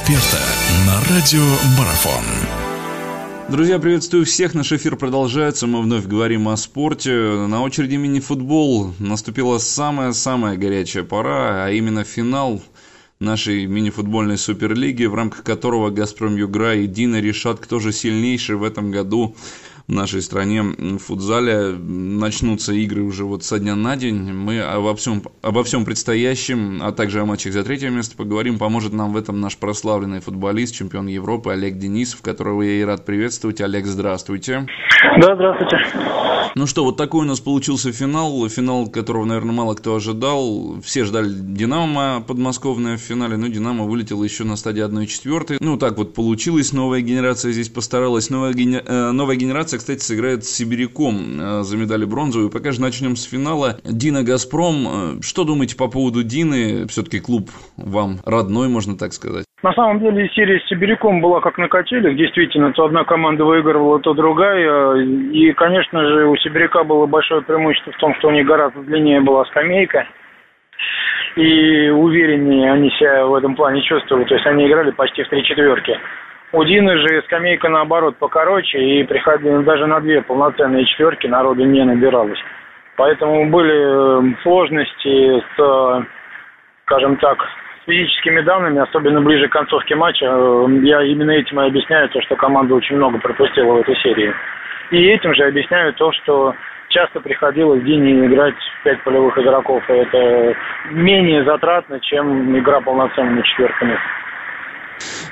эксперта на радио Марафон. Друзья, приветствую всех. Наш эфир продолжается. Мы вновь говорим о спорте. На очереди мини-футбол. Наступила самая-самая горячая пора, а именно финал нашей мини-футбольной суперлиги, в рамках которого «Газпром Югра» и «Дина» решат, кто же сильнейший в этом году в нашей стране в футзале. Начнутся игры уже вот со дня на день. Мы обо всем, обо всем предстоящем, а также о матчах за третье место поговорим. Поможет нам в этом наш прославленный футболист, чемпион Европы Олег Денисов, которого я и рад приветствовать. Олег, здравствуйте. Да, здравствуйте. Ну что, вот такой у нас получился финал, финал которого, наверное, мало кто ожидал. Все ждали «Динамо» подмосковное в финале, но «Динамо» вылетело еще на стадии 1-4. Ну, так вот получилось, новая генерация здесь постаралась. Новая, гене... э, новая генерация, кстати, сыграет с Сибиряком э, за медали бронзовые. Пока же начнем с финала. Дина Газпром. Э, что думаете по поводу Дины? Все-таки клуб вам родной, можно так сказать. На самом деле серия с Сибиряком была как на качелях. Действительно, то одна команда выигрывала, то другая. И, конечно же, у Сибиряка было большое преимущество в том, что у них гораздо длиннее была скамейка. И увереннее они себя в этом плане чувствовали. То есть они играли почти в три четверки. У Дины же скамейка наоборот покороче, и приходили даже на две полноценные четверки народу не набиралось. Поэтому были сложности с, скажем так, физическими данными, особенно ближе к концовке матча, э, я именно этим и объясняю то, что команда очень много пропустила в этой серии. И этим же объясняю то, что часто приходилось Дине играть в пять полевых игроков. И это менее затратно, чем игра полноценными четверками.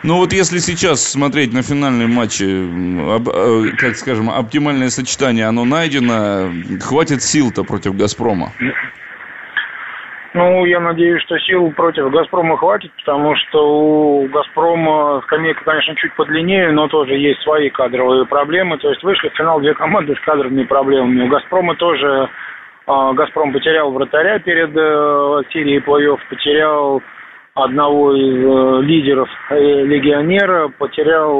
Ну вот если сейчас смотреть на финальные матчи, э, как скажем, оптимальное сочетание, оно найдено, хватит сил-то против «Газпрома»? Ну, я надеюсь, что сил против «Газпрома» хватит, потому что у «Газпрома» скамейка, конечно, чуть подлиннее, но тоже есть свои кадровые проблемы. То есть вышли в финал две команды с кадровыми проблемами. У «Газпрома» тоже а, «Газпром» потерял вратаря перед э, серией плей-офф, потерял одного из э, лидеров э, легионера, потерял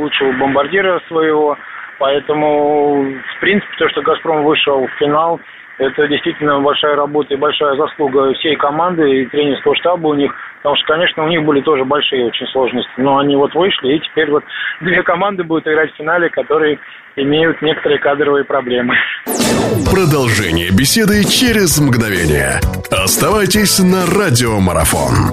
лучшего бомбардира своего. Поэтому, в принципе, то, что «Газпром» вышел в финал – это действительно большая работа и большая заслуга всей команды и тренерского штаба у них. Потому что, конечно, у них были тоже большие очень сложности. Но они вот вышли, и теперь вот две команды будут играть в финале, которые имеют некоторые кадровые проблемы. Продолжение беседы через мгновение. Оставайтесь на радиомарафон.